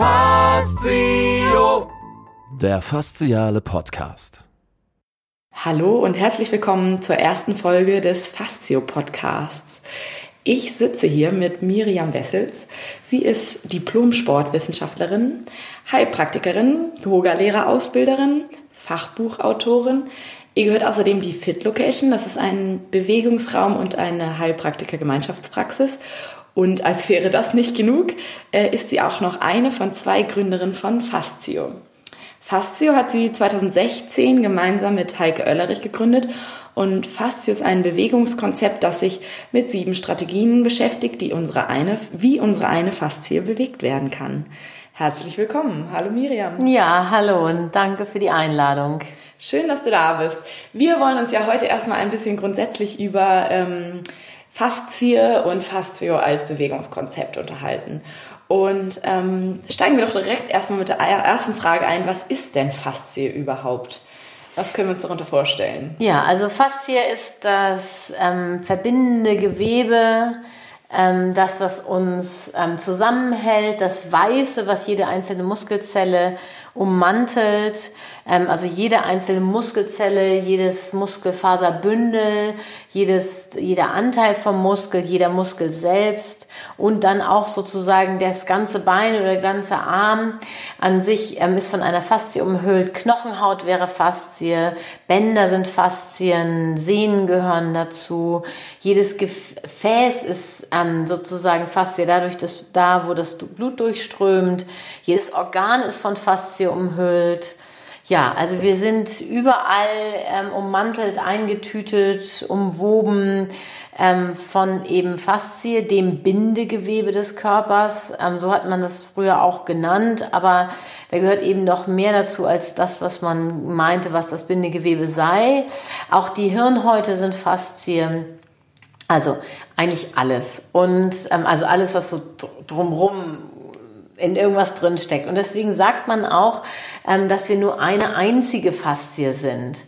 Fastio. Der fasziale Podcast. Hallo und herzlich willkommen zur ersten Folge des Fastio Podcasts. Ich sitze hier mit Miriam Wessels. Sie ist Diplom-Sportwissenschaftlerin, Heilpraktikerin, Yoga-Lehrerausbilderin, Fachbuchautorin. Ihr gehört außerdem die Fit Location. Das ist ein Bewegungsraum und eine Heilpraktiker-Gemeinschaftspraxis. Und als wäre das nicht genug, äh, ist sie auch noch eine von zwei Gründerinnen von Fastio. Fastio hat sie 2016 gemeinsam mit Heike Oellerich gegründet und Fastio ist ein Bewegungskonzept, das sich mit sieben Strategien beschäftigt, die unsere eine, wie unsere eine Faszie bewegt werden kann. Herzlich willkommen. Hallo Miriam. Ja, hallo und danke für die Einladung. Schön, dass du da bist. Wir wollen uns ja heute erstmal ein bisschen grundsätzlich über ähm, Faszie und Fastio als Bewegungskonzept unterhalten. Und ähm, steigen wir doch direkt erstmal mit der ersten Frage ein. Was ist denn Faszie überhaupt? Was können wir uns darunter vorstellen? Ja, also Faszie ist das ähm, verbindende Gewebe, ähm, das, was uns ähm, zusammenhält, das Weiße, was jede einzelne Muskelzelle ummantelt. Ähm, also jede einzelne Muskelzelle, jedes Muskelfaserbündel, jedes, jeder Anteil vom Muskel, jeder Muskel selbst und dann auch sozusagen das ganze Bein oder der ganze Arm an sich ähm, ist von einer Faszie umhüllt. Knochenhaut wäre Faszie, Bänder sind Faszien, Sehnen gehören dazu. Jedes Gefäß ist ähm, sozusagen Faszie dadurch, dass da, wo das Blut durchströmt. Jedes Organ ist von Faszie umhüllt. Ja, also wir sind überall ähm, ummantelt, eingetütet, umwoben ähm, von eben Faszie, dem Bindegewebe des Körpers. Ähm, so hat man das früher auch genannt, aber da gehört eben noch mehr dazu als das, was man meinte, was das Bindegewebe sei. Auch die Hirnhäute sind Faszien. Also eigentlich alles. Und ähm, also alles, was so drumrum in irgendwas drin steckt. Und deswegen sagt man auch, ähm, dass wir nur eine einzige Faszie sind,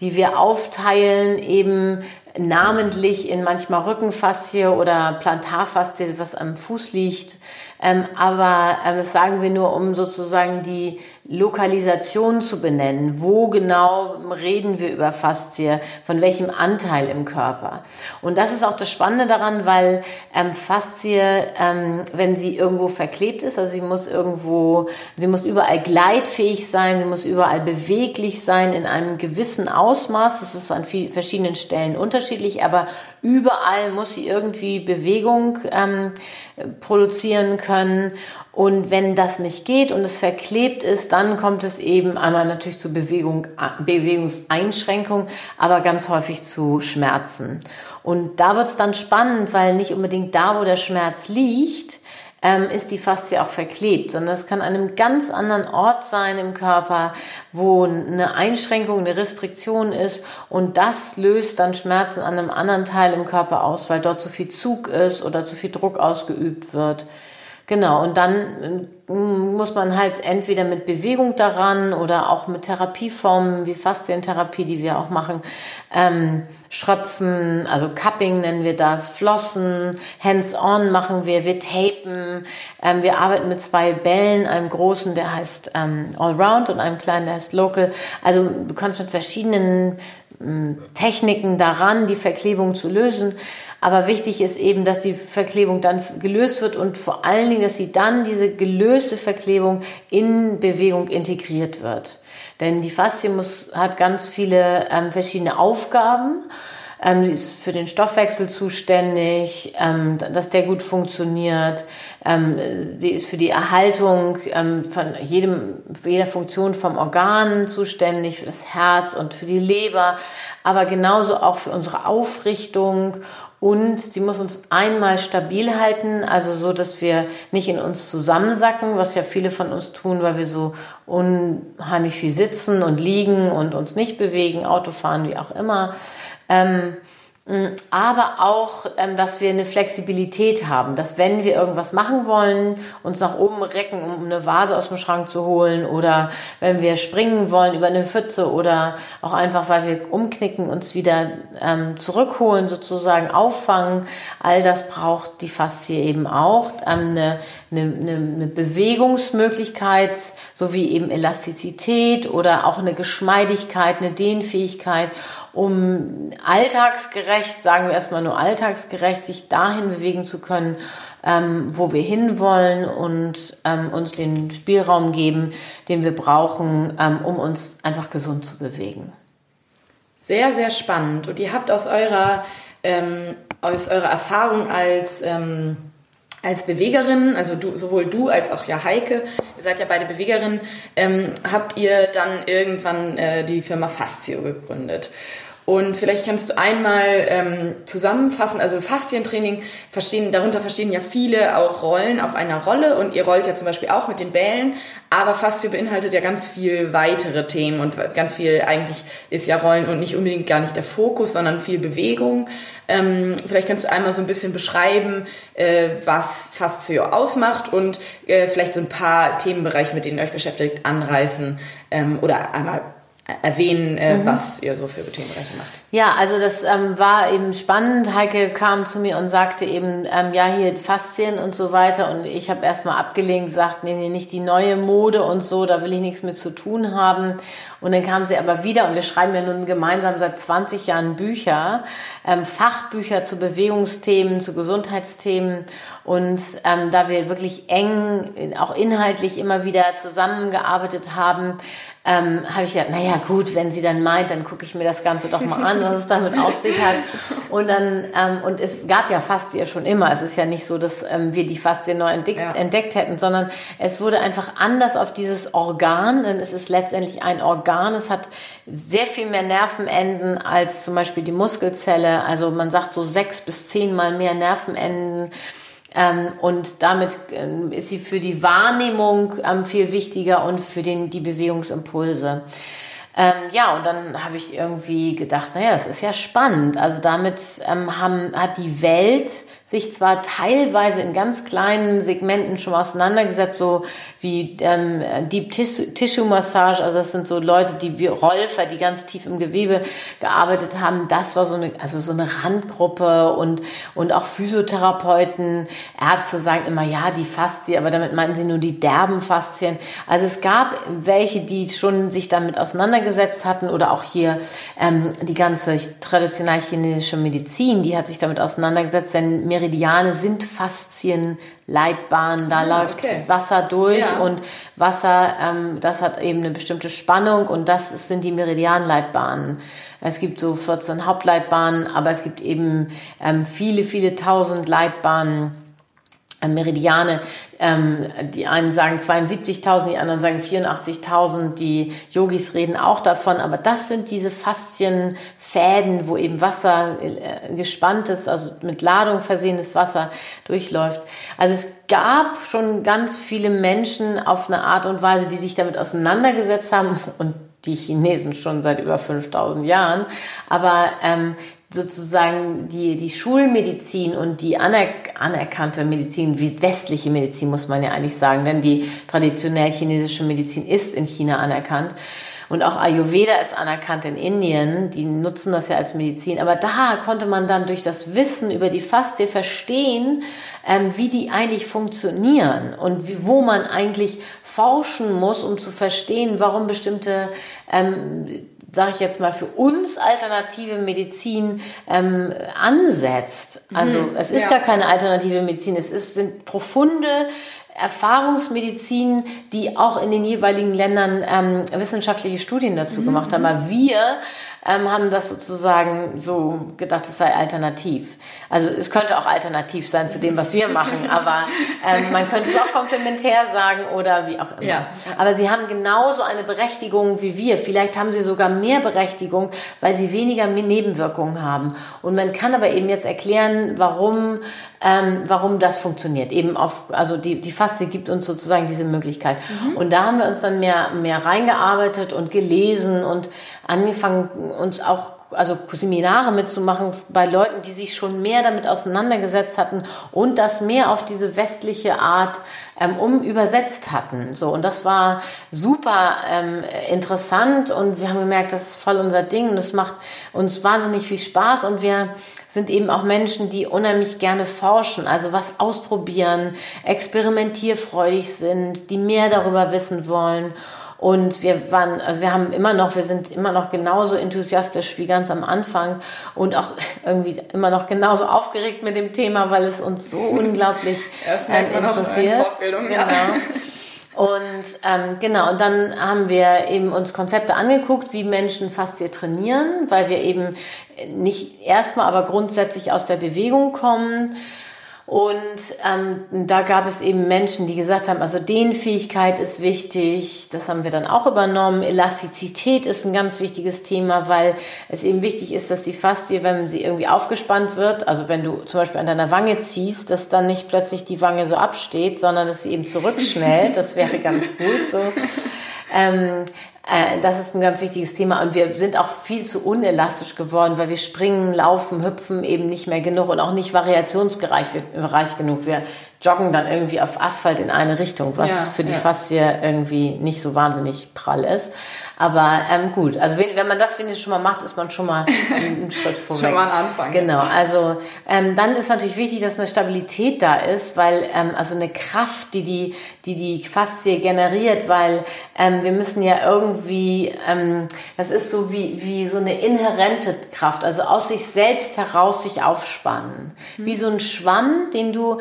die wir aufteilen eben namentlich in manchmal Rückenfaszie oder Plantarfaszie, was am Fuß liegt. Ähm, aber ähm, das sagen wir nur, um sozusagen die Lokalisation zu benennen. Wo genau reden wir über Faszie? Von welchem Anteil im Körper? Und das ist auch das Spannende daran, weil ähm, Faszie, ähm, wenn sie irgendwo verklebt ist, also sie muss irgendwo, sie muss überall gleitfähig sein, sie muss überall beweglich sein in einem gewissen Ausmaß. Das ist an viel, verschiedenen Stellen unterschiedlich, aber überall muss sie irgendwie Bewegung ähm, produzieren können. Und wenn das nicht geht und es verklebt ist, dann kommt es eben einmal natürlich zu Bewegung, Bewegungseinschränkung, aber ganz häufig zu Schmerzen. Und da wird es dann spannend, weil nicht unbedingt da, wo der Schmerz liegt, ähm, ist die Faszie auch verklebt, sondern es kann an einem ganz anderen Ort sein im Körper, wo eine Einschränkung, eine Restriktion ist und das löst dann Schmerzen an einem anderen Teil im Körper aus, weil dort zu viel Zug ist oder zu viel Druck ausgeübt wird. Genau, und dann äh, muss man halt entweder mit Bewegung daran oder auch mit Therapieformen wie Faszientherapie, die wir auch machen, ähm, Schröpfen, also Cupping nennen wir das, Flossen, Hands-on machen wir, wir tapen, ähm, wir arbeiten mit zwei Bällen, einem großen, der heißt ähm, Allround und einem kleinen, der heißt Local. Also du kannst mit verschiedenen Techniken daran, die Verklebung zu lösen. Aber wichtig ist eben, dass die Verklebung dann gelöst wird und vor allen Dingen, dass sie dann diese gelöste Verklebung in Bewegung integriert wird. Denn die Faszie muss, hat ganz viele ähm, verschiedene Aufgaben ähm, sie ist für den Stoffwechsel zuständig, ähm, dass der gut funktioniert. Ähm, sie ist für die Erhaltung ähm, von jedem, jeder Funktion vom Organ zuständig, für das Herz und für die Leber, aber genauso auch für unsere Aufrichtung und sie muss uns einmal stabil halten, also so, dass wir nicht in uns zusammensacken, was ja viele von uns tun, weil wir so unheimlich viel sitzen und liegen und uns nicht bewegen, Auto fahren, wie auch immer. Ähm, aber auch, ähm, dass wir eine Flexibilität haben, dass wenn wir irgendwas machen wollen, uns nach oben recken, um eine Vase aus dem Schrank zu holen oder wenn wir springen wollen über eine Pfütze oder auch einfach, weil wir umknicken, uns wieder ähm, zurückholen, sozusagen auffangen, all das braucht die Faszie eben auch. Ähm, eine, eine, eine Bewegungsmöglichkeit sowie eben Elastizität oder auch eine Geschmeidigkeit, eine Dehnfähigkeit um alltagsgerecht, sagen wir erstmal nur alltagsgerecht, sich dahin bewegen zu können, ähm, wo wir hinwollen und ähm, uns den Spielraum geben, den wir brauchen, ähm, um uns einfach gesund zu bewegen. Sehr, sehr spannend. Und ihr habt aus eurer, ähm, aus eurer Erfahrung als ähm, als Bewegerin, also du, sowohl du als auch ja Heike, ihr seid ja beide Bewegerinnen, ähm, habt ihr dann irgendwann äh, die Firma Fastio gegründet. Und vielleicht kannst du einmal ähm, zusammenfassen, also Faszientraining verstehen, darunter verstehen ja viele auch Rollen auf einer Rolle und ihr rollt ja zum Beispiel auch mit den Bällen, aber Faszio beinhaltet ja ganz viel weitere Themen und ganz viel eigentlich ist ja Rollen und nicht unbedingt gar nicht der Fokus, sondern viel Bewegung. Ähm, vielleicht kannst du einmal so ein bisschen beschreiben, äh, was Faszio ausmacht und äh, vielleicht so ein paar Themenbereiche, mit denen ihr euch beschäftigt, anreißen ähm, oder einmal erwähnen, äh, mhm. was ihr so für Themenbereiche macht. Ja, also das ähm, war eben spannend. Heike kam zu mir und sagte eben, ähm, ja, hier Faszien und so weiter. Und ich habe erstmal abgelehnt, gesagt, nee, nee, nicht die neue Mode und so, da will ich nichts mit zu tun haben. Und dann kam sie aber wieder und wir schreiben ja nun gemeinsam seit 20 Jahren Bücher, ähm, Fachbücher zu Bewegungsthemen, zu Gesundheitsthemen. Und ähm, da wir wirklich eng, auch inhaltlich immer wieder zusammengearbeitet haben, ähm, habe ich gedacht, naja gut, wenn sie dann meint, dann gucke ich mir das Ganze doch mal an, was es damit auf sich hat. Und dann, ähm, und es gab ja Faszien schon immer. Es ist ja nicht so, dass ähm, wir die Faszien neu entdeckt, ja. entdeckt hätten, sondern es wurde einfach anders auf dieses Organ, denn es ist letztendlich ein Organ. Es hat sehr viel mehr Nervenenden als zum Beispiel die Muskelzelle. Also man sagt so sechs bis zehnmal mehr Nervenenden. Ähm, und damit ähm, ist sie für die Wahrnehmung ähm, viel wichtiger und für den, die Bewegungsimpulse. Ähm, ja, und dann habe ich irgendwie gedacht, naja, das ist ja spannend. Also damit ähm, haben, hat die Welt sich zwar teilweise in ganz kleinen Segmenten schon auseinandergesetzt, so wie ähm, Deep Tissue Massage, also das sind so Leute, die wie Rolfer, die ganz tief im Gewebe gearbeitet haben. Das war so eine, also so eine Randgruppe und, und auch Physiotherapeuten, Ärzte sagen immer, ja, die Faszien, aber damit meinen sie nur die derben Faszien. Also es gab welche, die schon sich damit auseinandergesetzt hatten oder auch hier ähm, die ganze traditionell chinesische Medizin, die hat sich damit auseinandergesetzt, denn Meridiane sind Faszienleitbahnen. Da ah, läuft okay. Wasser durch ja. und Wasser, ähm, das hat eben eine bestimmte Spannung und das sind die Meridianleitbahnen. Es gibt so 14 Hauptleitbahnen, aber es gibt eben ähm, viele, viele tausend Leitbahnen Meridiane. Ähm, die einen sagen 72.000, die anderen sagen 84.000. Die Yogis reden auch davon. Aber das sind diese Faszienfäden, wo eben Wasser äh, gespannt ist, also mit Ladung versehenes Wasser durchläuft. Also es gab schon ganz viele Menschen auf eine Art und Weise, die sich damit auseinandergesetzt haben und die Chinesen schon seit über 5000 Jahren. Aber ähm, sozusagen die, die Schulmedizin und die anerk anerkannte Medizin, wie westliche Medizin muss man ja eigentlich sagen, denn die traditionell chinesische Medizin ist in China anerkannt. Und auch Ayurveda ist anerkannt in Indien. Die nutzen das ja als Medizin. Aber da konnte man dann durch das Wissen über die Fastie verstehen, ähm, wie die eigentlich funktionieren und wie, wo man eigentlich forschen muss, um zu verstehen, warum bestimmte, ähm, sage ich jetzt mal, für uns alternative Medizin ähm, ansetzt. Also mhm, es ist ja. gar keine alternative Medizin. Es ist, sind profunde Erfahrungsmedizin, die auch in den jeweiligen Ländern ähm, wissenschaftliche Studien dazu mhm. gemacht haben. Aber wir ähm, haben das sozusagen so gedacht, es sei alternativ. Also es könnte auch alternativ sein zu dem, was wir machen, aber ähm, man könnte es auch komplementär sagen oder wie auch immer. Ja. Aber sie haben genauso eine Berechtigung wie wir. Vielleicht haben sie sogar mehr Berechtigung, weil sie weniger Nebenwirkungen haben. Und man kann aber eben jetzt erklären, warum ähm, warum das funktioniert. Eben auf, also die, die Faszie gibt uns sozusagen diese Möglichkeit. Mhm. Und da haben wir uns dann mehr, mehr reingearbeitet und gelesen und angefangen, uns auch also Seminare mitzumachen bei Leuten, die sich schon mehr damit auseinandergesetzt hatten und das mehr auf diese westliche Art ähm, um übersetzt hatten. So und das war super ähm, interessant und wir haben gemerkt, das ist voll unser Ding und es macht uns wahnsinnig viel Spaß und wir sind eben auch Menschen, die unheimlich gerne forschen, also was ausprobieren, experimentierfreudig sind, die mehr darüber wissen wollen. Und wir waren, also wir haben immer noch, wir sind immer noch genauso enthusiastisch wie ganz am Anfang und auch irgendwie immer noch genauso aufgeregt mit dem Thema, weil es uns so unglaublich ähm, interessiert. Genau. Ja. Und ähm, genau, und dann haben wir eben uns Konzepte angeguckt, wie Menschen Faszie trainieren, weil wir eben nicht erstmal, aber grundsätzlich aus der Bewegung kommen und ähm, da gab es eben Menschen, die gesagt haben, also Dehnfähigkeit ist wichtig. Das haben wir dann auch übernommen. Elastizität ist ein ganz wichtiges Thema, weil es eben wichtig ist, dass die Faszie, wenn sie irgendwie aufgespannt wird, also wenn du zum Beispiel an deiner Wange ziehst, dass dann nicht plötzlich die Wange so absteht, sondern dass sie eben zurückschnellt. Das wäre ganz gut so. Ähm, äh, das ist ein ganz wichtiges Thema und wir sind auch viel zu unelastisch geworden, weil wir springen, laufen, hüpfen eben nicht mehr genug und auch nicht variationsreich genug. Wir joggen dann irgendwie auf Asphalt in eine Richtung, was ja, für die ja. Faszie irgendwie nicht so wahnsinnig prall ist. Aber ähm, gut, also wenn, wenn man das wenigstens schon mal macht, ist man schon mal einen Schritt vorweg. schon mal ein Anfang. Genau, also ähm, dann ist natürlich wichtig, dass eine Stabilität da ist, weil ähm, also eine Kraft, die die, die, die Faszie generiert, weil ähm, wir müssen ja irgendwie, ähm, das ist so wie, wie so eine inhärente Kraft, also aus sich selbst heraus sich aufspannen. Mhm. Wie so ein Schwamm, den du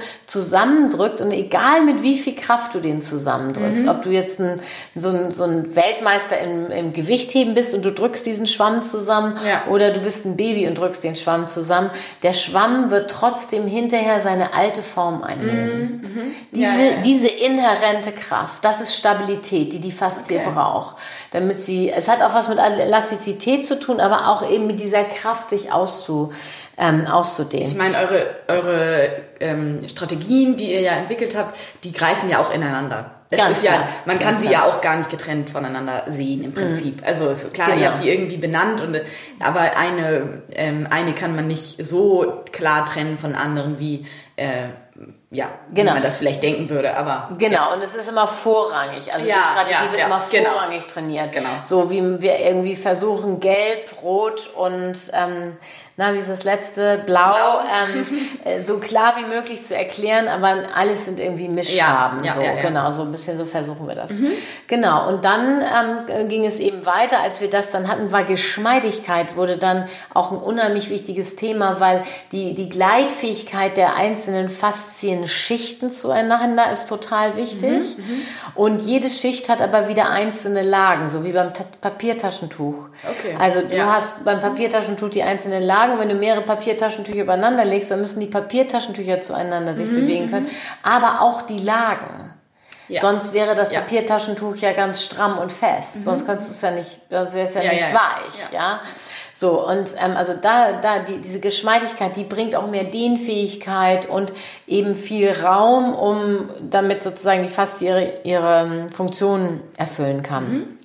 zusammendrückst und egal mit wie viel Kraft du den zusammendrückst, mhm. ob du jetzt ein, so, ein, so ein Weltmeister im im, Gewichtheben bist und du drückst diesen Schwamm zusammen ja. oder du bist ein Baby und drückst den Schwamm zusammen, der Schwamm wird trotzdem hinterher seine alte Form einnehmen. Mhm. mhm. Diese, ja, ja. diese inhärente Kraft, das ist Stabilität, die die Faszie okay. braucht. Damit sie, es hat auch was mit Elastizität zu tun, aber auch eben mit dieser Kraft, sich auszu, ähm, auszudehnen. Ich meine, eure, eure ähm, Strategien, die ihr ja entwickelt habt, die greifen ja auch ineinander. Es Ganz ist ja, klar. man kann sie klar. ja auch gar nicht getrennt voneinander sehen im Prinzip. Mhm. Also klar, genau. ihr habt die irgendwie benannt und aber eine ähm, eine kann man nicht so klar trennen von anderen wie äh, ja, genau. wie man das vielleicht denken würde, aber genau ja. und es ist immer vorrangig. Also ja, die Strategie ja, wird immer genau. vorrangig genau. trainiert. Genau. So wie wir irgendwie versuchen, gelb, rot und ähm, na, wie ist das letzte? Blau, Blau. Ähm, äh, so klar wie möglich zu erklären, aber alles sind irgendwie Mischfarben. Ja, ja, so, ja, genau, so ein bisschen so versuchen wir das. Mhm. Genau, und dann ähm, ging es eben weiter, als wir das dann hatten, war Geschmeidigkeit wurde dann auch ein unheimlich wichtiges Thema, weil die, die Gleitfähigkeit der einzelnen Faszienschichten zueinander ist total wichtig. Mhm, mhm, und jede Schicht hat aber wieder einzelne Lagen, so wie beim Ta Papiertaschentuch. Okay. Also du hast beim Papiertaschentuch die einzelnen Lagen sagen, wenn du mehrere Papiertaschentücher übereinander legst, dann müssen die Papiertaschentücher zueinander sich mhm. bewegen können, aber auch die Lagen. Ja. Sonst wäre das Papiertaschentuch ja ganz stramm und fest. Mhm. Sonst könntest du es ja nicht, sonst wäre es ja, ja, nicht ja, weich, ja. So, und ähm, also da, da die, diese Geschmeidigkeit, die bringt auch mehr Dehnfähigkeit und eben viel Raum, um damit sozusagen die fast ihre, ihre ähm, Funktionen erfüllen kann. Mhm.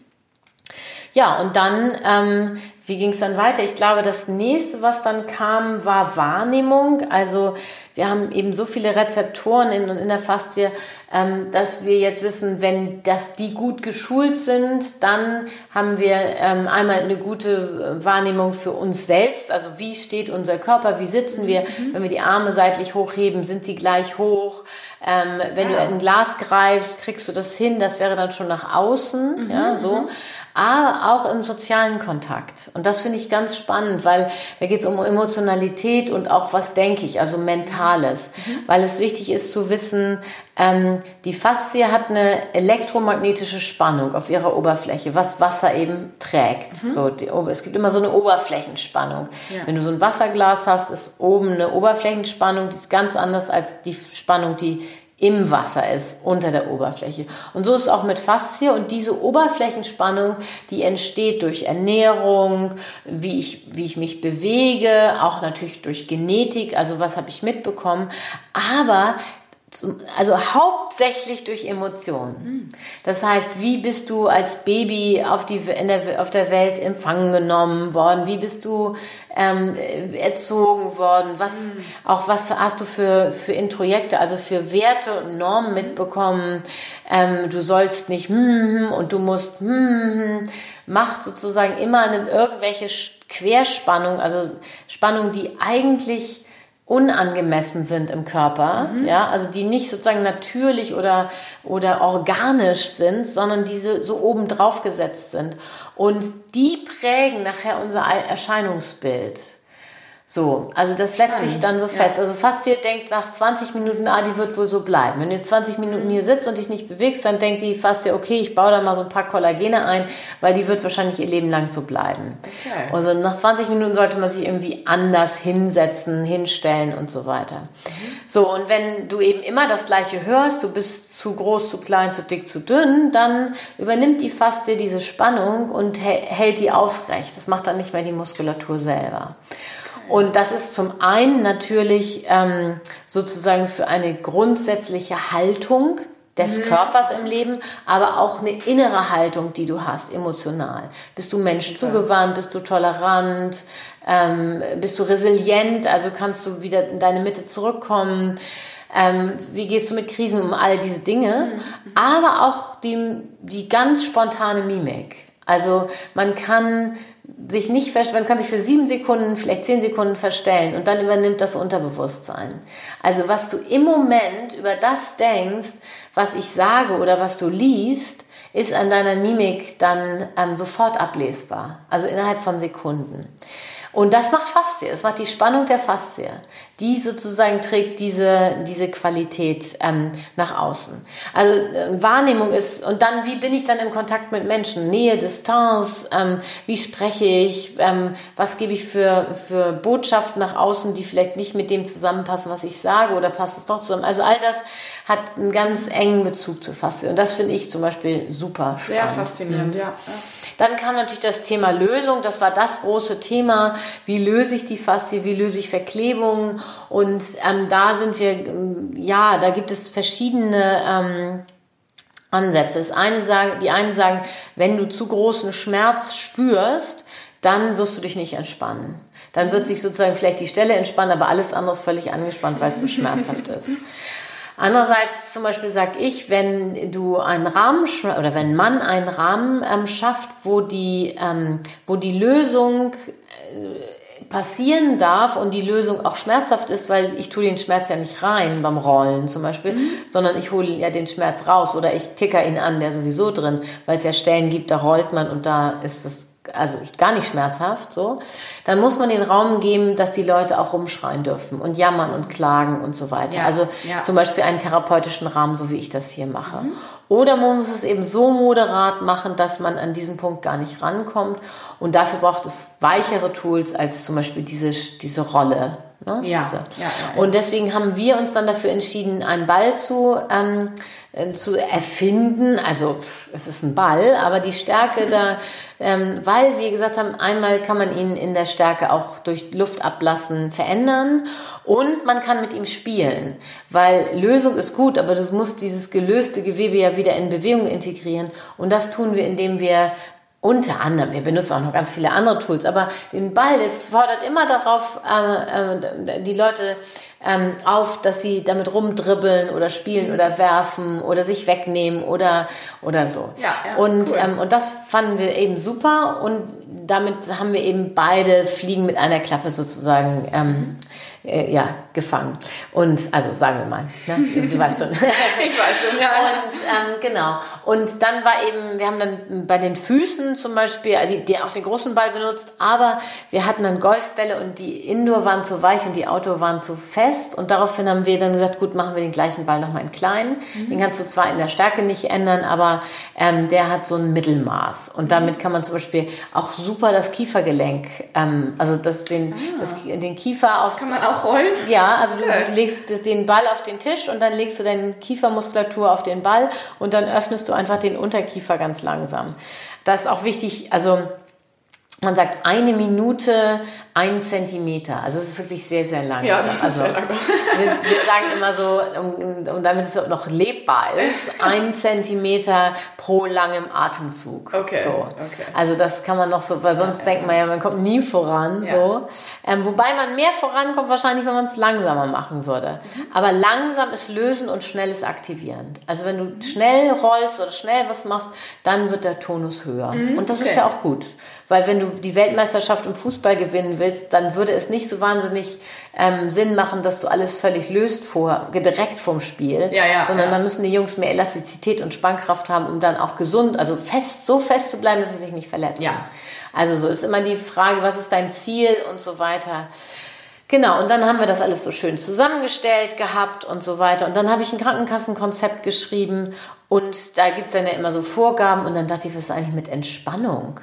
Ja, und dann ähm, wie ging es dann weiter? Ich glaube, das nächste, was dann kam, war Wahrnehmung. Also wir haben eben so viele Rezeptoren in, in der Faszie, ähm, dass wir jetzt wissen, wenn das die gut geschult sind, dann haben wir ähm, einmal eine gute Wahrnehmung für uns selbst. Also wie steht unser Körper? Wie sitzen wir? Mhm. Wenn wir die Arme seitlich hochheben, sind sie gleich hoch? Ähm, wenn ah. du ein Glas greifst, kriegst du das hin. Das wäre dann schon nach außen, mhm. ja so. Aber auch im sozialen Kontakt. Und das finde ich ganz spannend, weil da geht es um Emotionalität und auch was denke ich, also Mentales. Mhm. Weil es wichtig ist zu wissen, ähm, die Faszie hat eine elektromagnetische Spannung auf ihrer Oberfläche, was Wasser eben trägt. Mhm. So, die, es gibt immer so eine Oberflächenspannung. Ja. Wenn du so ein Wasserglas hast, ist oben eine Oberflächenspannung, die ist ganz anders als die Spannung, die im Wasser ist, unter der Oberfläche. Und so ist es auch mit Faszie und diese Oberflächenspannung, die entsteht durch Ernährung, wie ich, wie ich mich bewege, auch natürlich durch Genetik, also was habe ich mitbekommen, aber also hauptsächlich durch Emotionen. Das heißt, wie bist du als Baby auf, die, der, auf der Welt empfangen genommen worden? Wie bist du ähm, erzogen worden? Was, auch was hast du für, für Introjekte, also für Werte und Normen mitbekommen? Ähm, du sollst nicht hm und du musst hm, macht sozusagen immer eine, irgendwelche Querspannung, also Spannung, die eigentlich unangemessen sind im Körper, mhm. ja, also die nicht sozusagen natürlich oder, oder organisch sind, sondern diese so oben drauf gesetzt sind. Und die prägen nachher unser Erscheinungsbild. So, also das setzt sich dann so fest. Ja. Also fast ihr denkt nach 20 Minuten, ah, die wird wohl so bleiben. Wenn du 20 Minuten hier sitzt und dich nicht bewegst, dann denkt die fast ja, okay, ich baue da mal so ein paar Kollagene ein, weil die wird wahrscheinlich ihr Leben lang so bleiben. Okay. Also nach 20 Minuten sollte man sich irgendwie anders hinsetzen, hinstellen und so weiter. Mhm. So, und wenn du eben immer das Gleiche hörst, du bist zu groß, zu klein, zu dick, zu dünn, dann übernimmt die Faszie diese Spannung und hält die aufrecht. Das macht dann nicht mehr die Muskulatur selber. Und das ist zum einen natürlich ähm, sozusagen für eine grundsätzliche Haltung des mhm. Körpers im Leben, aber auch eine innere Haltung, die du hast, emotional. Bist du Mensch zugewandt, bist du tolerant, ähm, bist du resilient, also kannst du wieder in deine Mitte zurückkommen. Ähm, wie gehst du mit Krisen um all diese Dinge, mhm. aber auch die, die ganz spontane Mimik. Also man kann sich nicht man kann sich für sieben Sekunden, vielleicht zehn Sekunden verstellen und dann übernimmt das Unterbewusstsein. Also was du im Moment über das denkst, was ich sage oder was du liest, ist an deiner Mimik dann ähm, sofort ablesbar. Also innerhalb von Sekunden. Und das macht Faszie, das macht die Spannung der Faszie. Die sozusagen trägt diese, diese Qualität ähm, nach außen. Also äh, Wahrnehmung ist, und dann, wie bin ich dann im Kontakt mit Menschen? Nähe, Distanz, ähm, wie spreche ich, ähm, was gebe ich für, für Botschaften nach außen, die vielleicht nicht mit dem zusammenpassen, was ich sage, oder passt es doch zusammen? Also all das hat einen ganz engen Bezug zu Faszie. Und das finde ich zum Beispiel super spannend. Sehr faszinierend, mhm. ja. Dann kam natürlich das Thema Lösung. Das war das große Thema. Wie löse ich die Faszie? Wie löse ich Verklebungen? Und ähm, da sind wir, ja, da gibt es verschiedene ähm, Ansätze. Das eine die einen sagen, wenn du zu großen Schmerz spürst, dann wirst du dich nicht entspannen. Dann wird sich sozusagen vielleicht die Stelle entspannen, aber alles andere ist völlig angespannt, weil es so schmerzhaft ist. Andererseits zum Beispiel sage ich, wenn du einen Rahmen oder wenn man einen Rahmen ähm, schafft, wo die, ähm, wo die Lösung passieren darf und die Lösung auch schmerzhaft ist, weil ich tue den Schmerz ja nicht rein beim Rollen zum Beispiel, mhm. sondern ich hole ja den Schmerz raus oder ich ticker ihn an, der sowieso drin, weil es ja Stellen gibt, da rollt man und da ist das also gar nicht schmerzhaft, so, dann muss man den Raum geben, dass die Leute auch rumschreien dürfen und jammern und klagen und so weiter. Ja, also ja. zum Beispiel einen therapeutischen Rahmen, so wie ich das hier mache. Mhm. Oder man muss es eben so moderat machen, dass man an diesen Punkt gar nicht rankommt. Und dafür braucht es weichere Tools als zum Beispiel diese, diese Rolle. Ne? Ja, so. ja, ja, Und deswegen haben wir uns dann dafür entschieden, einen Ball zu ähm, äh, zu erfinden. Also es ist ein Ball, aber die Stärke da, ähm, weil wir gesagt haben, einmal kann man ihn in der Stärke auch durch Luft ablassen verändern und man kann mit ihm spielen, weil Lösung ist gut, aber du musst dieses gelöste Gewebe ja wieder in Bewegung integrieren und das tun wir, indem wir unter anderem, wir benutzen auch noch ganz viele andere Tools, aber den Ball, der fordert immer darauf, äh, äh, die Leute ähm, auf, dass sie damit rumdribbeln oder spielen oder werfen oder sich wegnehmen oder, oder so. Ja, ja, und, cool. ähm, und das fanden wir eben super und damit haben wir eben beide Fliegen mit einer Klappe sozusagen ähm, äh, ja, gefangen. Und also sagen wir mal, ne? du weißt schon. ich weiß schon, ja. Und ähm, genau. Und dann war eben, wir haben dann bei den Füßen zum Beispiel, also die, die auch den großen Ball benutzt, aber wir hatten dann Golfbälle und die Indoor waren zu weich und die Outdoor waren zu fest. Und daraufhin haben wir dann gesagt, gut, machen wir den gleichen Ball nochmal in klein. Mhm. Den kannst du zwar in der Stärke nicht ändern, aber ähm, der hat so ein Mittelmaß. Und mhm. damit kann man zum Beispiel auch super das Kiefergelenk, ähm, also das, den, ah. das, den Kiefer auf. Das kann man auch rollen? Ja, also du, du legst den Ball auf den Tisch und dann legst du deine Kiefermuskulatur auf den Ball und dann öffnest du einfach den Unterkiefer ganz langsam. Das ist auch wichtig, also man sagt eine Minute, ein Zentimeter. Also es ist wirklich sehr, sehr lang. Ja, das also, ist sehr lang. Wir, wir sagen immer so, um, um damit es noch lebbar ist, ein Zentimeter pro langem Atemzug. Okay, So. okay. Also das kann man noch so, weil sonst denkt man ja, man kommt nie voran. Ja. So. Ähm, wobei man mehr vorankommt wahrscheinlich, wenn man es langsamer machen würde. Aber langsam ist lösen und schnell ist aktivierend. Also wenn du schnell rollst oder schnell was machst, dann wird der Tonus höher. Und das ist okay. ja auch gut. Weil wenn du die Weltmeisterschaft im Fußball gewinnen willst, dann würde es nicht so wahnsinnig ähm, Sinn machen, dass du alles völlig löst vor, direkt vorm Spiel. Ja, ja, sondern ja. dann müssen die Jungs mehr Elastizität und Spannkraft haben, um dann auch gesund, also fest, so fest zu bleiben, dass sie sich nicht verletzen. Ja. Also so ist immer die Frage, was ist dein Ziel und so weiter. Genau, und dann haben wir das alles so schön zusammengestellt gehabt und so weiter. Und dann habe ich ein Krankenkassenkonzept geschrieben und da gibt es dann ja immer so Vorgaben und dann dachte ich, was ist eigentlich mit Entspannung?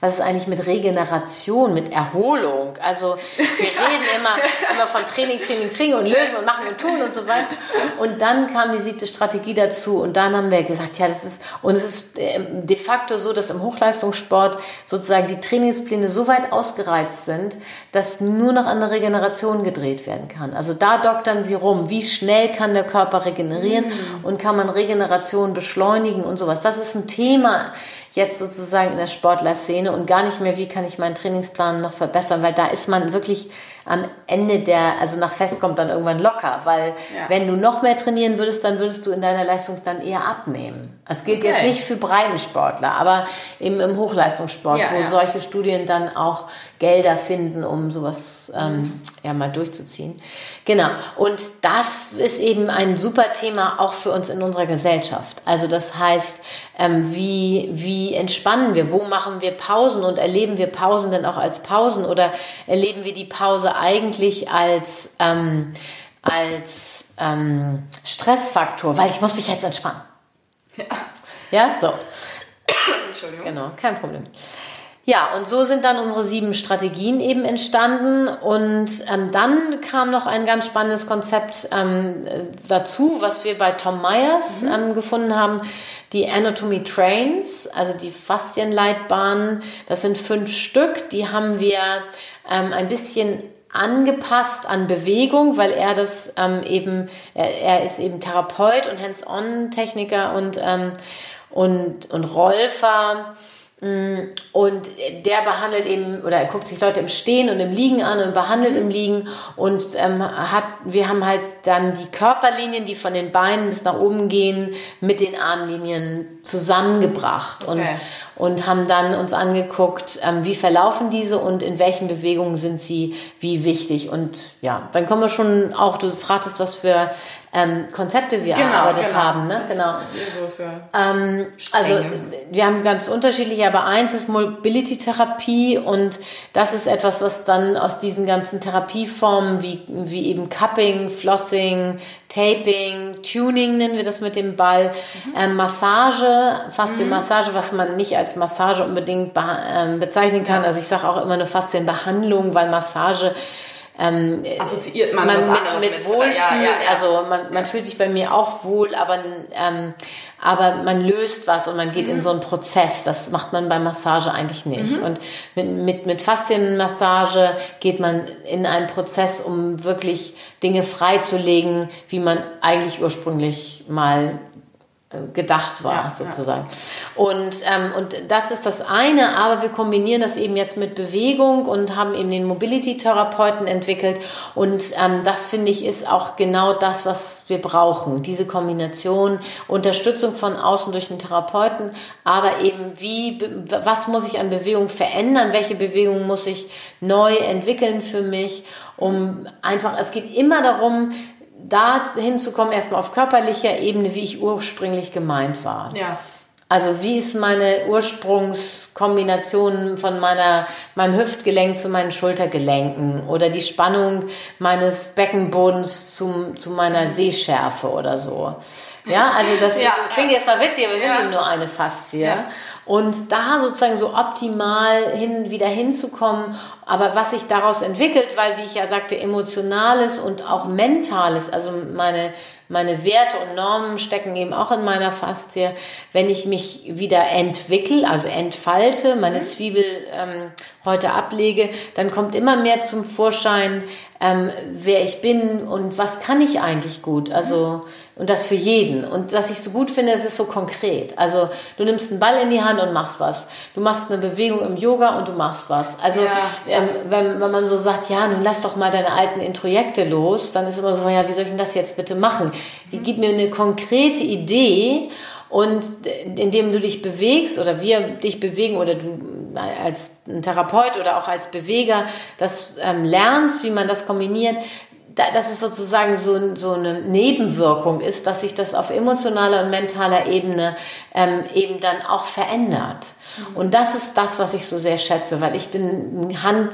Was ist eigentlich mit Regeneration, mit Erholung? Also wir reden immer, immer von Training, Training, Training und lösen und machen und tun und so weiter. Und dann kam die siebte Strategie dazu und dann haben wir gesagt, ja, das ist, und es ist ähm, de facto so, dass im Hochleistungssport sozusagen die Trainingspläne so weit ausgereizt sind, dass nur noch an der Regeneration gedreht werden kann. Also da doktern sie rum, wie schnell kann der Körper regenerieren und kann man Regeneration beschleunigen und sowas. Das ist ein Thema jetzt sozusagen in der Sportlerszene und gar nicht mehr, wie kann ich meinen Trainingsplan noch verbessern, weil da ist man wirklich am Ende der, also nach Fest kommt dann irgendwann locker, weil Ja. wenn du noch mehr trainieren würdest, dann würdest du in deiner Leistung dann eher abnehmen. Das gilt Okay. jetzt nicht für Breitensportler, aber eben im Hochleistungssport, Ja, wo ja. solche Studien dann auch Gelder finden, um sowas ähm, ja mal durchzuziehen. Genau. Und das ist eben ein super Thema auch für uns in unserer Gesellschaft. Also das heißt, ähm, wie, wie entspannen wir? Wo machen wir Pausen und erleben wir Pausen denn auch als Pausen oder erleben wir die Pause eigentlich als, ähm, als ähm, Stressfaktor? Weil ich muss mich jetzt entspannen. Ja. Ja, so. Entschuldigung. Genau, kein Problem. Ja, und so sind dann unsere sieben Strategien eben entstanden. Und ähm, dann kam noch ein ganz spannendes Konzept ähm, äh, dazu, was wir bei Tom Myers ähm, gefunden haben. Die Anatomy Trains, also die Faszienleitbahnen. Das sind fünf Stück. Die haben wir ähm, ein bisschen angepasst an Bewegung, weil er das ähm, eben, er, er ist eben Therapeut und Hands-on-Techniker und, ähm, und, und Rolfer. Mm, Und der behandelt eben, oder er guckt sich Leute im Stehen und im Liegen an und behandelt im Liegen. Und ähm, hat, wir haben halt dann die Körperlinien, die von den Beinen bis nach oben gehen, mit den Armlinien zusammengebracht. Und, Okay. und haben dann uns angeguckt, ähm, wie verlaufen diese und in welchen Bewegungen sind sie wie wichtig. Und ja, dann kommen wir schon auch, du fragtest, was für ähm, Konzepte wir erarbeitet haben. Ne? Das Genau. So Ähm, also wir haben ganz unterschiedliche, aber eins ist Mobility-Therapie und das ist etwas, was dann aus diesen ganzen Therapieformen wie, wie eben Cupping, Flossing, Taping, Tuning nennen wir das mit dem Ball, ähm, Massage, Faszienmassage, was man nicht als Massage unbedingt beha- ähm, bezeichnen kann. Also ich sage auch immer eine Faszienbehandlung, weil Massage assoziiert man, man mit, anderes mit Wohlfühlen, Ja, ja, ja. also man, man fühlt sich bei mir auch wohl, aber, ähm, aber man löst was und man geht Mhm. in so einen Prozess. Das macht man bei Massage eigentlich nicht. Und mit, mit, mit Faszienmassage geht man in einen Prozess, um wirklich Dinge freizulegen, wie man eigentlich ursprünglich mal gedacht war, Ja, sozusagen. Und, ähm, und das ist das eine, aber wir kombinieren das eben jetzt mit Bewegung und haben eben den Mobility-Therapeuten entwickelt. Und ähm, das finde ich ist auch genau das, was wir brauchen. Diese Kombination, Unterstützung von außen durch den Therapeuten, aber eben wie, was muss ich an Bewegung verändern, welche Bewegung muss ich neu entwickeln für mich, um einfach, es geht immer darum, da hinzukommen, erstmal auf körperlicher Ebene, wie ich ursprünglich gemeint war. Ja. Also wie ist meine Ursprungskombination von meiner, meinem Hüftgelenk zu meinen Schultergelenken oder die Spannung meines Beckenbodens zum, zu meiner Sehschärfe oder so. Ja, also das, Ja. das klingt jetzt mal witzig, aber wir sind Ja. eben nur eine Faszie. Ja. Und da sozusagen so optimal hin, wieder hinzukommen, aber was sich daraus entwickelt, weil, wie ich ja sagte, emotionales und auch mentales, also meine, meine Werte und Normen stecken eben auch in meiner Faszie. Wenn ich mich wieder entwickle, also entfalte, meine Zwiebel ähm, heute ablege, dann kommt immer mehr zum Vorschein, ähm, wer ich bin und was kann ich eigentlich gut. Also, und das für jeden. Und was ich so gut finde, es ist so konkret. Also, du nimmst einen Ball in die Hand und machst was. Du machst eine Bewegung im Yoga und du machst was. Also, ja, Ähm, wenn, wenn man so sagt, ja, nun lass doch mal deine alten Introjekte los, dann ist immer so, ja, wie soll ich denn das jetzt bitte machen? Mhm. Gib mir eine konkrete Idee und indem du dich bewegst oder wir dich bewegen oder du als Therapeut oder auch als Beweger das ähm, lernst, wie man das kombiniert, da, dass es sozusagen so, so eine Nebenwirkung ist, dass sich das auf emotionaler und mentaler Ebene ähm, eben dann auch verändert. Mhm. Und das ist das, was ich so sehr schätze, weil ich bin Hand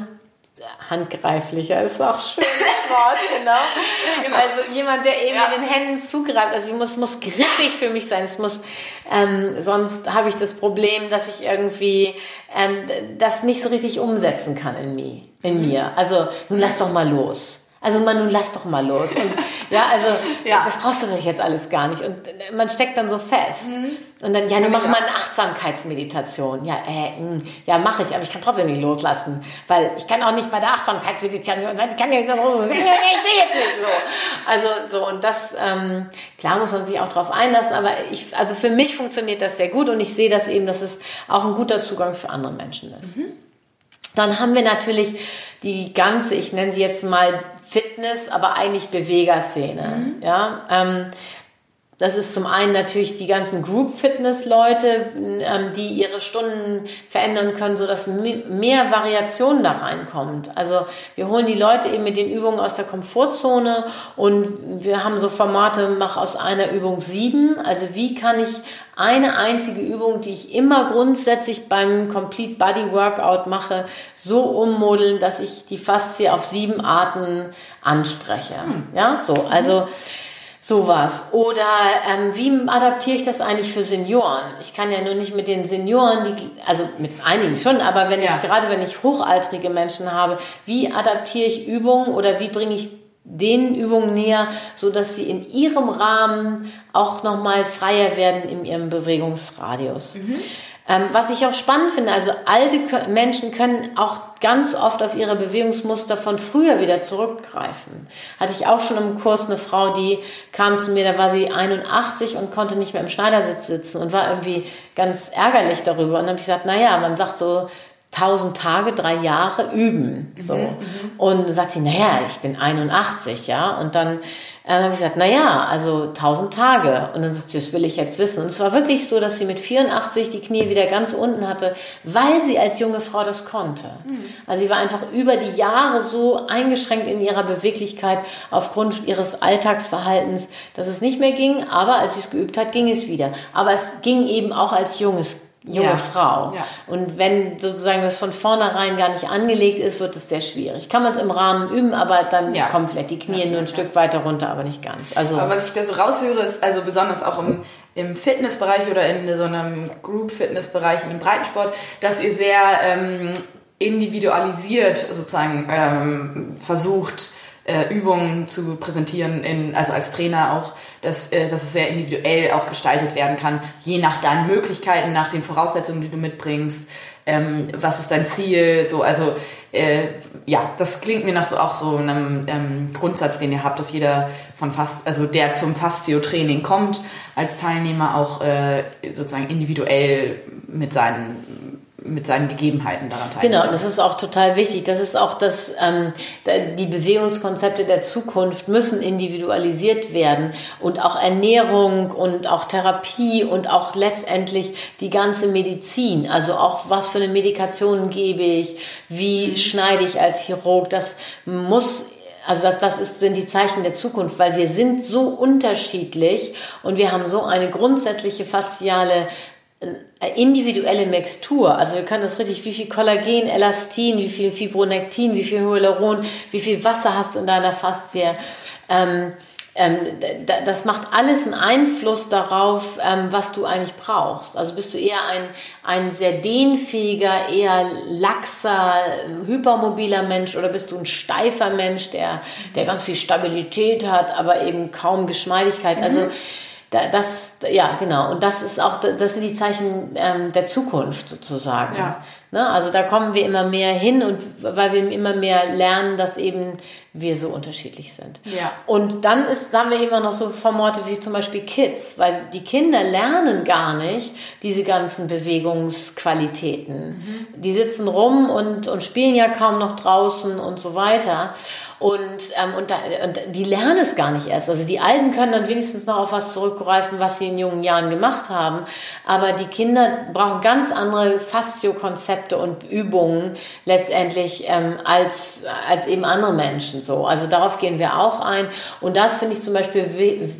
handgreiflicher ist auch schön Wort, genau. genau. Also jemand, der eben ja. in den Händen zugreift. Also es muss, muss griffig für mich sein. Es muss, ähm, sonst habe ich das Problem, dass ich irgendwie ähm, das nicht so richtig umsetzen kann in, mir, in mhm. mir. Also nun lass doch mal los. Also man, nun lass doch mal los. Und, ja, also ja. das brauchst du doch jetzt alles gar nicht. Und man steckt dann so fest. Mhm. Und dann, ja, nun mach mal eine Achtsamkeitsmeditation. Ja, äh, mh, hm, ja, mache ich, aber ich kann trotzdem nicht loslassen. Weil ich kann auch nicht bei der Achtsamkeitsmeditation, ich kann ja nicht, ich will jetzt nicht so. Also so, und das, ähm, klar muss man sich auch darauf einlassen, aber ich, also für mich funktioniert das sehr gut und ich sehe das eben, dass es auch ein guter Zugang für andere Menschen ist. Mhm. Dann haben wir natürlich die ganze, ich nenne sie jetzt mal Fitness, aber eigentlich Bewegerszene. Mhm. Ja, ähm, das ist zum einen natürlich die ganzen Group-Fitness-Leute, ähm, die ihre Stunden verändern können, sodass mehr Variation da reinkommt. Also wir holen die Leute eben mit den Übungen aus der Komfortzone und wir haben so Formate, mach aus einer Übung sieben. Also wie kann ich eine einzige Übung, die ich immer grundsätzlich beim Complete Body Workout mache, so ummodeln, dass ich die Faszie auf sieben Arten anspreche. Hm. Ja, so, also sowas. Oder ähm, wie adaptiere ich das eigentlich für Senioren? Ich kann ja nur nicht mit den Senioren, die, also mit einigen schon, aber wenn ja. ich gerade wenn ich hochaltrige Menschen habe, wie adaptiere ich Übungen oder wie bringe ich den Übungen näher, so dass sie in ihrem Rahmen auch noch mal freier werden in ihrem Bewegungsradius. Mhm. Ähm, was ich auch spannend finde, also alte Menschen können auch ganz oft auf ihre Bewegungsmuster von früher wieder zurückgreifen. Hatte ich auch schon im Kurs eine Frau, die kam zu mir, da war sie 81 und konnte nicht mehr im Schneidersitz sitzen und war irgendwie ganz ärgerlich darüber. Und dann habe ich gesagt, naja, man sagt so, 1000 Tage, drei Jahre üben. So. Mhm, mhm, und sagt sie, naja, ich bin 81, ja. Und dann äh, habe ich gesagt, naja, also 1000 Tage. Und dann sagt sie, das will ich jetzt wissen. Und es war wirklich so, dass sie mit 84 die Knie wieder ganz unten hatte, weil sie als junge Frau das konnte. Mhm. Also sie war einfach über die Jahre so eingeschränkt in ihrer Beweglichkeit aufgrund ihres Alltagsverhaltens, dass es nicht mehr ging. Aber als sie es geübt hat, ging es wieder. Aber es ging eben auch als junges junge ja. Frau. Ja. Und wenn sozusagen das von vornherein gar nicht angelegt ist, wird es sehr schwierig. Kann man es im Rahmen üben, aber dann ja. kommen vielleicht die Knie nur ein Stück weiter runter, aber nicht ganz. Also aber was ich da so raushöre, ist also besonders auch im, im Fitnessbereich oder in so einem Group-Fitness-Bereich, in dem Breitensport, dass ihr sehr ähm, individualisiert sozusagen ähm, versucht, äh, Übungen zu präsentieren, in, also als Trainer auch, dass, äh, dass es sehr individuell auch gestaltet werden kann, je nach deinen Möglichkeiten, nach den Voraussetzungen, die du mitbringst. Ähm, was ist dein Ziel? So, also äh, ja, das klingt mir nach so auch so einem ähm, Grundsatz, den ihr habt, dass jeder von fast, also der zum Fastio-Training kommt, als Teilnehmer auch äh, sozusagen individuell mit seinen mit seinen Gegebenheiten daran teilnehmen. Genau, das ist auch total wichtig. Das ist auch das, ähm, die Bewegungskonzepte der Zukunft müssen individualisiert werden und auch Ernährung und auch Therapie und auch letztendlich die ganze Medizin. Also auch was für eine Medikation gebe ich, wie mhm. schneide ich als Chirurg. Das muss also das, das ist, sind die Zeichen der Zukunft, weil wir sind so unterschiedlich und wir haben so eine grundsätzliche fasziale individuelle Mixtur. Also wir können das richtig, wie viel Kollagen, Elastin, wie viel Fibronektin, wie viel Hyaluron, wie viel Wasser hast du in deiner Faszie. Ähm, ähm, das macht alles einen Einfluss darauf, ähm, was du eigentlich brauchst. Also bist du eher ein, ein sehr dehnfähiger, eher laxer, hypermobiler Mensch oder bist du ein steifer Mensch, der, der ganz viel Stabilität hat, aber eben kaum Geschmeidigkeit. Also mhm. Das, ja, genau. Und das ist auch, das sind die Zeichen ähm, der Zukunft sozusagen. Ja. Ne? Also da kommen wir immer mehr hin und weil wir immer mehr lernen, dass eben wir so unterschiedlich sind. Ja. Und dann ist, haben wir immer noch so Formate wie zum Beispiel Kids, weil die Kinder lernen gar nicht diese ganzen Bewegungsqualitäten. Mhm. Die sitzen rum und, und spielen ja kaum noch draußen und so weiter. Und, ähm, und, da, und die lernen es gar nicht erst. Also die Alten können dann wenigstens noch auf was zurückgreifen, was sie in jungen Jahren gemacht haben. Aber die Kinder brauchen ganz andere Fastio-Konzepte und Übungen letztendlich ähm, als, als eben andere Menschen so. Also darauf gehen wir auch ein. Und das finde ich zum Beispiel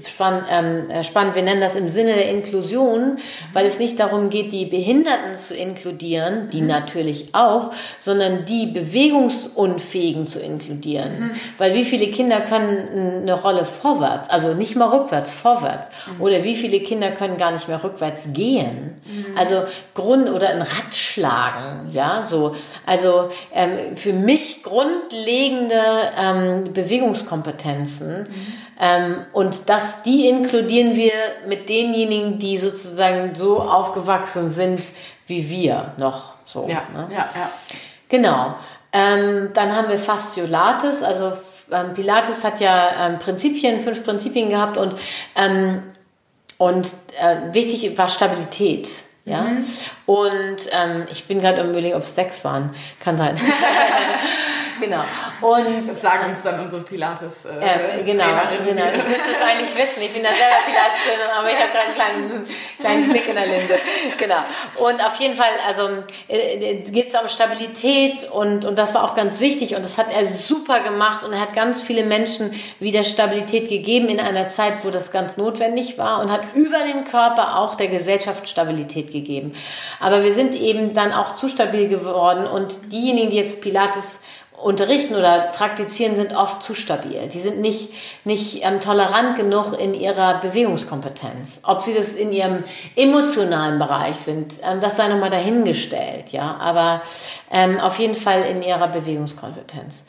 spann, ähm, äh, spannend. Wir nennen das im Sinne der Inklusion, weil es nicht darum geht, die Behinderten zu inkludieren, die mhm. natürlich auch, sondern die Bewegungsunfähigen zu inkludieren. Weil wie viele Kinder können eine Rolle vorwärts, also nicht mal rückwärts, vorwärts. Mhm. Oder wie viele Kinder können gar nicht mehr rückwärts gehen. Mhm. Also Grund oder ein Rad schlagen, ja, so. Also ähm, für mich grundlegende ähm, Bewegungskompetenzen. Mhm. Ähm, und das, die inkludieren wir mit denjenigen, die sozusagen so aufgewachsen sind wie wir noch. So, ja, ne? ja, ja. Genau. Ähm, dann haben wir Fasciolates, also ähm, Pilates hat ja ähm, Prinzipien, fünf Prinzipien gehabt und, ähm, und äh, wichtig war Stabilität. Ja? Mhm. Und ähm, ich bin gerade im Überlegen, ob es sechs waren. Kann sein. genau. Und, das sagen uns dann unsere Pilates. Äh, äh, genau, genau. Ich müsste es eigentlich wissen. Ich bin da selber Pilates-Trainerin, aber ich habe gerade einen kleinen, kleinen Knick in der Linse. Genau. Und auf jeden Fall, also äh, geht es um Stabilität und, und das war auch ganz wichtig und das hat er super gemacht und er hat ganz viele Menschen wieder Stabilität gegeben in einer Zeit, wo das ganz notwendig war und hat über den Körper auch der Gesellschaft Stabilität gegeben. Aber wir sind eben dann auch zu stabil geworden und diejenigen, die jetzt Pilates unterrichten oder praktizieren, sind oft zu stabil. Die sind nicht, nicht ähm, tolerant genug in ihrer Bewegungskompetenz. Ob sie das in ihrem emotionalen Bereich sind, ähm, das sei nochmal dahingestellt, ja. Aber ähm, auf jeden Fall in ihrer Bewegungskompetenz.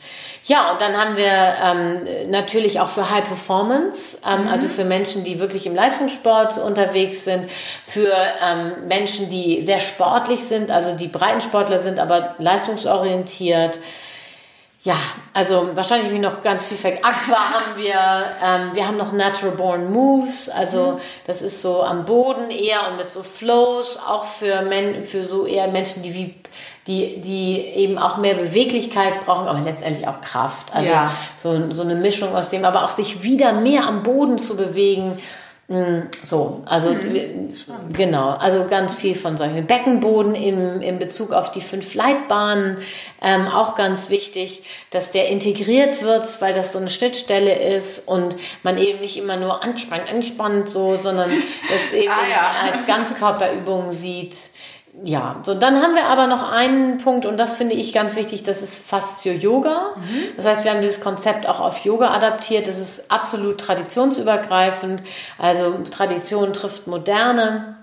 Ja, und dann haben wir ähm, natürlich auch für High Performance, ähm, mhm. also für Menschen, die wirklich im Leistungssport unterwegs sind, für ähm, Menschen, die sehr sportlich sind, also die Breitensportler sind, aber leistungsorientiert. Ja, also wahrscheinlich wie noch ganz viel vergessen. Aqua haben wir, ähm, wir haben noch Natural Born Moves, also mhm. das ist so am Boden eher und mit so Flows, auch für, Men für so eher Menschen, die wie die, die eben auch mehr Beweglichkeit brauchen, aber letztendlich auch Kraft. Also ja. so, so eine Mischung aus dem, aber auch sich wieder mehr am Boden zu bewegen so, also mhm. genau, also ganz viel von solchen Beckenboden in, in Bezug auf die fünf Leitbahnen, ähm, auch ganz wichtig, dass der integriert wird, weil das so eine Schnittstelle ist und man eben nicht immer nur anspannt, anspannt so, sondern das eben ah, ja. als Ganzkörperübung sieht ja, so dann haben wir aber noch einen Punkt und das finde ich ganz wichtig, das ist Fastio Yoga. Mhm. Das heißt, wir haben dieses Konzept auch auf Yoga adaptiert. Das ist absolut traditionsübergreifend. Also Tradition trifft Moderne.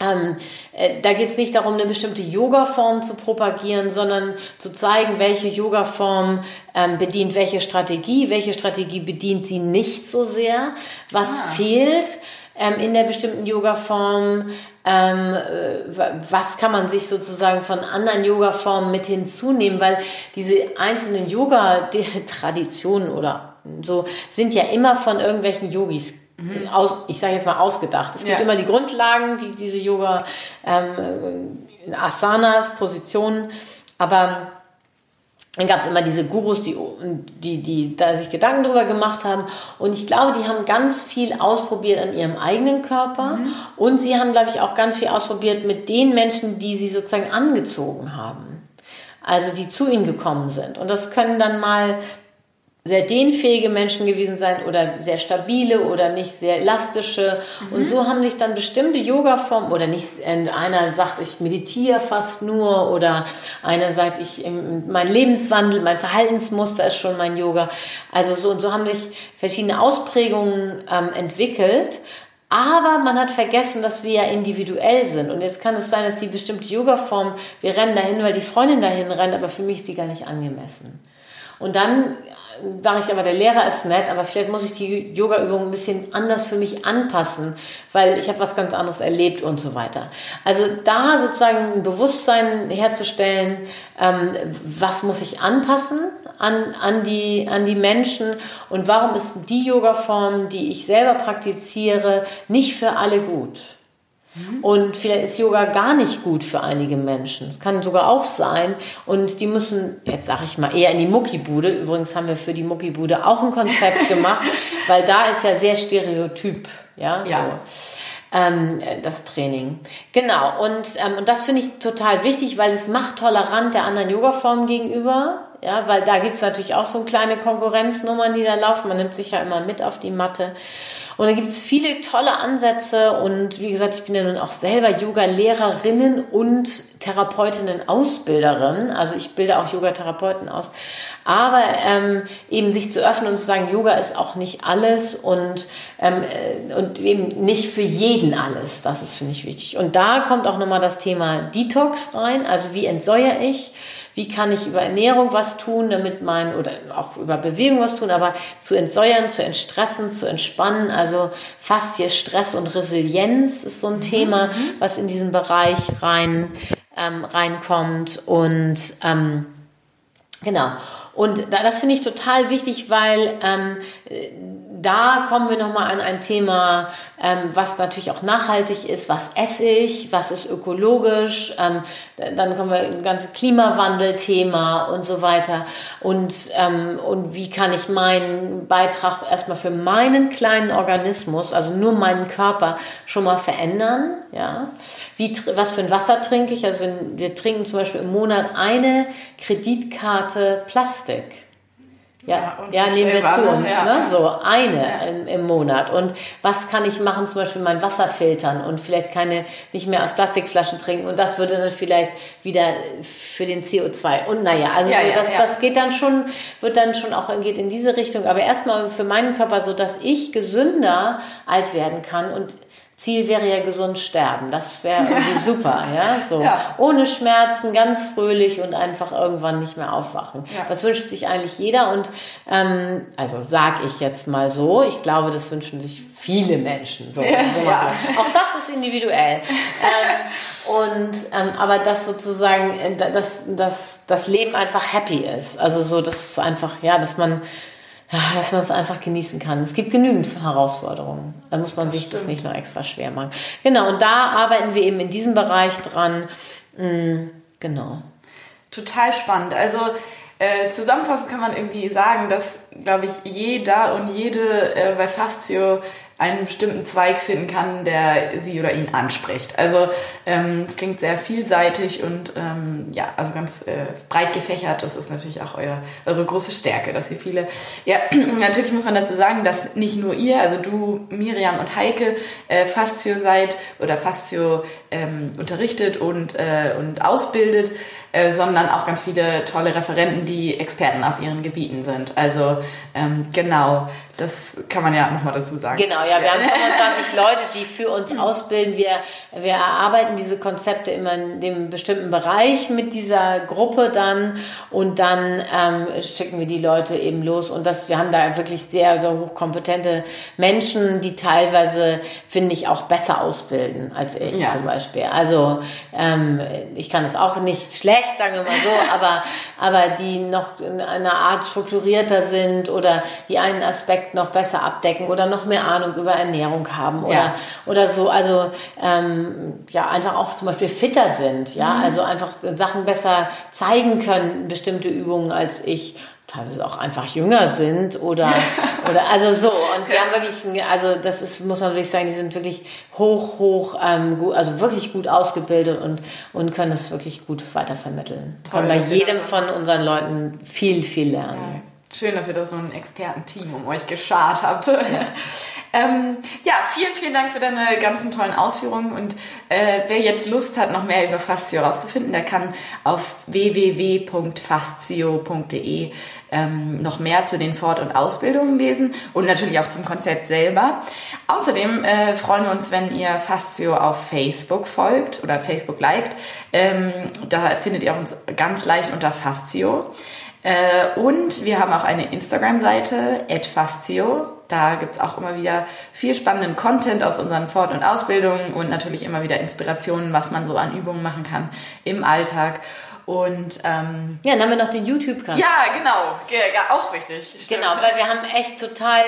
Ähm, äh, da geht es nicht darum, eine bestimmte Yoga-Form zu propagieren, sondern zu zeigen, welche Yoga-Form ähm, bedient welche Strategie, welche Strategie bedient sie nicht so sehr, was ah. fehlt ähm, in der bestimmten Yoga-Form, ähm, äh, was kann man sich sozusagen von anderen Yoga-Formen mit hinzunehmen, weil diese einzelnen Yoga-Traditionen oder so sind ja immer von irgendwelchen Yogis mhm. aus, ich sage jetzt mal ausgedacht. Es gibt ja. immer die Grundlagen, die diese Yoga ähm, Asanas, Positionen, aber dann gab es immer diese Gurus, die, die, die da sich Gedanken drüber gemacht haben. Und ich glaube, die haben ganz viel ausprobiert an ihrem eigenen Körper. Mhm. Und sie haben, glaube ich, auch ganz viel ausprobiert mit den Menschen, die sie sozusagen angezogen haben. Also die zu ihnen gekommen sind. Und das können dann mal sehr dehnfähige Menschen gewesen sein oder sehr stabile oder nicht sehr elastische. Mhm. Und so haben sich dann bestimmte Yoga-Formen oder nicht, einer sagt, ich meditiere fast nur oder einer sagt, ich, mein Lebenswandel, mein Verhaltensmuster ist schon mein Yoga. Also so und so haben sich verschiedene Ausprägungen ähm, entwickelt. Aber man hat vergessen, dass wir ja individuell sind. Und jetzt kann es sein, dass die bestimmte Yoga-Form, wir rennen dahin, weil die Freundin dahin rennt, aber für mich ist sie gar nicht angemessen. Und dann sage ich aber, der Lehrer ist nett, aber vielleicht muss ich die Yoga-Übung ein bisschen anders für mich anpassen, weil ich habe was ganz anderes erlebt und so weiter. Also da sozusagen ein Bewusstsein herzustellen, ähm, was muss ich anpassen an, an, die, an die Menschen und warum ist die Yoga-Form, die ich selber praktiziere, nicht für alle gut. Und vielleicht ist Yoga gar nicht gut für einige Menschen. Es kann sogar auch sein. Und die müssen, jetzt sage ich mal, eher in die Muckibude. Übrigens haben wir für die Muckibude auch ein Konzept gemacht, weil da ist ja sehr stereotyp. Ja, ja. so. Ähm, das Training. Genau, und, ähm, und das finde ich total wichtig, weil es macht tolerant der anderen Yoga-Formen gegenüber. Ja, weil da gibt es natürlich auch so kleine Konkurrenznummern, die da laufen. Man nimmt sich ja immer mit auf die Matte. Und da gibt es viele tolle Ansätze und wie gesagt, ich bin ja nun auch selber Yoga-Lehrerinnen und Therapeutinnen-Ausbilderin. Also ich bilde auch Yoga-Therapeuten aus. Aber ähm, eben sich zu öffnen und zu sagen, Yoga ist auch nicht alles und, ähm, äh, und eben nicht für jeden alles. Das ist, finde ich, wichtig. Und da kommt auch nochmal das Thema Detox rein. Also wie entsäuere ich? Wie kann ich über Ernährung was tun, damit mein, oder auch über Bewegung was tun, aber zu entsäuern, zu entstressen, zu entspannen. Also fast hier Stress und Resilienz ist so ein mhm. Thema, was in diesen Bereich rein, ähm, reinkommt. Und ähm, genau. Und das finde ich total wichtig, weil ähm, da kommen wir nochmal an ein Thema, ähm, was natürlich auch nachhaltig ist. Was esse ich? Was ist ökologisch? Ähm, dann kommen wir ein ganzes Klimawandel-Thema und so weiter. Und, ähm, und wie kann ich meinen Beitrag erstmal für meinen kleinen Organismus, also nur meinen Körper, schon mal verändern? Ja? Wie, was für ein Wasser trinke ich? Also wenn wir trinken zum Beispiel im Monat eine Kreditkarte Plastik. Ja, ja, ja nehmen wir zu uns, ja. ne? so eine im, im, Monat. Und was kann ich machen, zum Beispiel mein Wasser filtern und vielleicht keine, nicht mehr aus Plastikflaschen trinken. Und das würde dann vielleicht wieder für den CO2 und naja, also so, das, das geht dann schon, wird dann schon auch, geht in diese Richtung, aber erstmal für meinen Körper so, dass ich gesünder alt werden kann. Und Ziel wäre ja gesund sterben. Das wäre irgendwie super, ja, so. Ja. Ohne Schmerzen, ganz fröhlich und einfach irgendwann nicht mehr aufwachen. Ja. Das wünscht sich eigentlich jeder und, ähm, also sag ich jetzt mal so, ich glaube, das wünschen sich viele Menschen, so. Ja. so. Auch das ist individuell. ähm, und, ähm, aber dass sozusagen, äh, dass, dass das Leben einfach happy ist. Also so, dass einfach, ja, dass man, dass man es einfach genießen kann. Es gibt genügend Herausforderungen. Da muss man das sich stimmt. das nicht nur extra schwer machen. Genau, und da arbeiten wir eben in diesem Bereich dran. Mm, genau. Total spannend. Also äh, zusammenfassend kann man irgendwie sagen, dass, glaube ich, jeder und jede äh, bei Fastio einen bestimmten Zweig finden kann, der sie oder ihn anspricht. Also ähm, es klingt sehr vielseitig und ähm, ja, also ganz äh, breit gefächert. Das ist natürlich auch euer, eure große Stärke, dass ihr viele. Ja, natürlich muss man dazu sagen, dass nicht nur ihr, also du, Miriam und Heike, äh, Fastio seid oder Fastio ähm, unterrichtet und, äh, und ausbildet, äh, sondern auch ganz viele tolle Referenten, die Experten auf ihren Gebieten sind. Also ähm, genau, das kann man ja nochmal dazu sagen. Genau, ja, wir haben 25 Leute, die für uns ausbilden. Wir, wir erarbeiten diese Konzepte immer in dem bestimmten Bereich mit dieser Gruppe dann und dann ähm, schicken wir die Leute eben los. Und das, wir haben da wirklich sehr, sehr hochkompetente Menschen, die teilweise, finde ich, auch besser ausbilden als ich ja. zum Beispiel. Also ähm, ich kann es auch nicht schlecht, sagen wir mal so, aber, aber die noch in einer Art strukturierter sind oder die einen Aspekt Aspekt noch besser abdecken oder noch mehr Ahnung über Ernährung haben oder, ja. oder so. Also ähm, ja, einfach auch zum Beispiel fitter sind, ja, mhm. also einfach Sachen besser zeigen können, bestimmte Übungen als ich teilweise auch einfach jünger sind oder, oder also so. Und wir haben wirklich, also das ist, muss man wirklich sagen, die sind wirklich hoch, hoch, ähm, gut, also wirklich gut ausgebildet und, und können es wirklich gut weitervermitteln. Toll, können bei jedem von unseren Leuten viel, viel lernen. Ja Schön, dass ihr da so ein Expertenteam um euch geschart habt. Ja. ähm, ja, vielen, vielen Dank für deine ganzen tollen Ausführungen. Und äh, wer jetzt Lust hat, noch mehr über Fastio rauszufinden, der kann auf www.fastio.de ähm, noch mehr zu den Fort- und Ausbildungen lesen und natürlich auch zum Konzept selber. Außerdem äh, freuen wir uns, wenn ihr Fastio auf Facebook folgt oder Facebook liked. Ähm, da findet ihr uns ganz leicht unter Fastio. Äh, und wir haben auch eine Instagram-Seite, @fastio. Da gibt's auch immer wieder viel spannenden Content aus unseren Fort- und Ausbildungen und natürlich immer wieder Inspirationen, was man so an Übungen machen kann im Alltag. Und ähm, ja, dann haben wir noch den YouTube-Kanal. Ja, genau, auch wichtig. Stimmt. Genau, weil wir haben echt total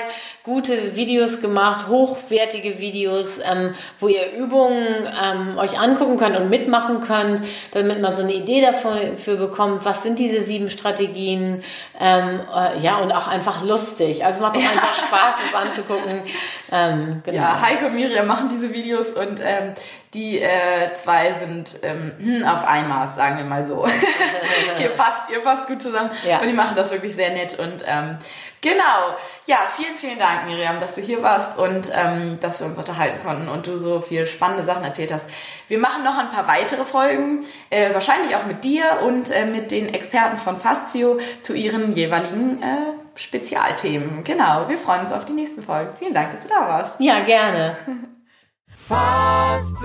gute Videos gemacht, hochwertige Videos, ähm, wo ihr Übungen ähm, euch angucken könnt und mitmachen könnt, damit man so eine Idee dafür bekommt, was sind diese sieben Strategien. Ähm, äh, ja, und auch einfach lustig. Also es macht doch einfach Spaß, das anzugucken. Ähm, genau. Ja, Heike und Miriam machen diese Videos und ähm, die äh, zwei sind ähm, hm, auf einmal, sagen wir mal so. ihr passt, ihr passt gut zusammen ja. und die machen das wirklich sehr nett und ähm, Genau. Ja, vielen, vielen Dank, Miriam, dass du hier warst und ähm, dass wir uns unterhalten konnten und du so viel spannende Sachen erzählt hast. Wir machen noch ein paar weitere Folgen, äh, wahrscheinlich auch mit dir und äh, mit den Experten von Fastio zu ihren jeweiligen äh, Spezialthemen. Genau, wir freuen uns auf die nächsten Folgen. Vielen Dank, dass du da warst. Ja, gerne. Fastio.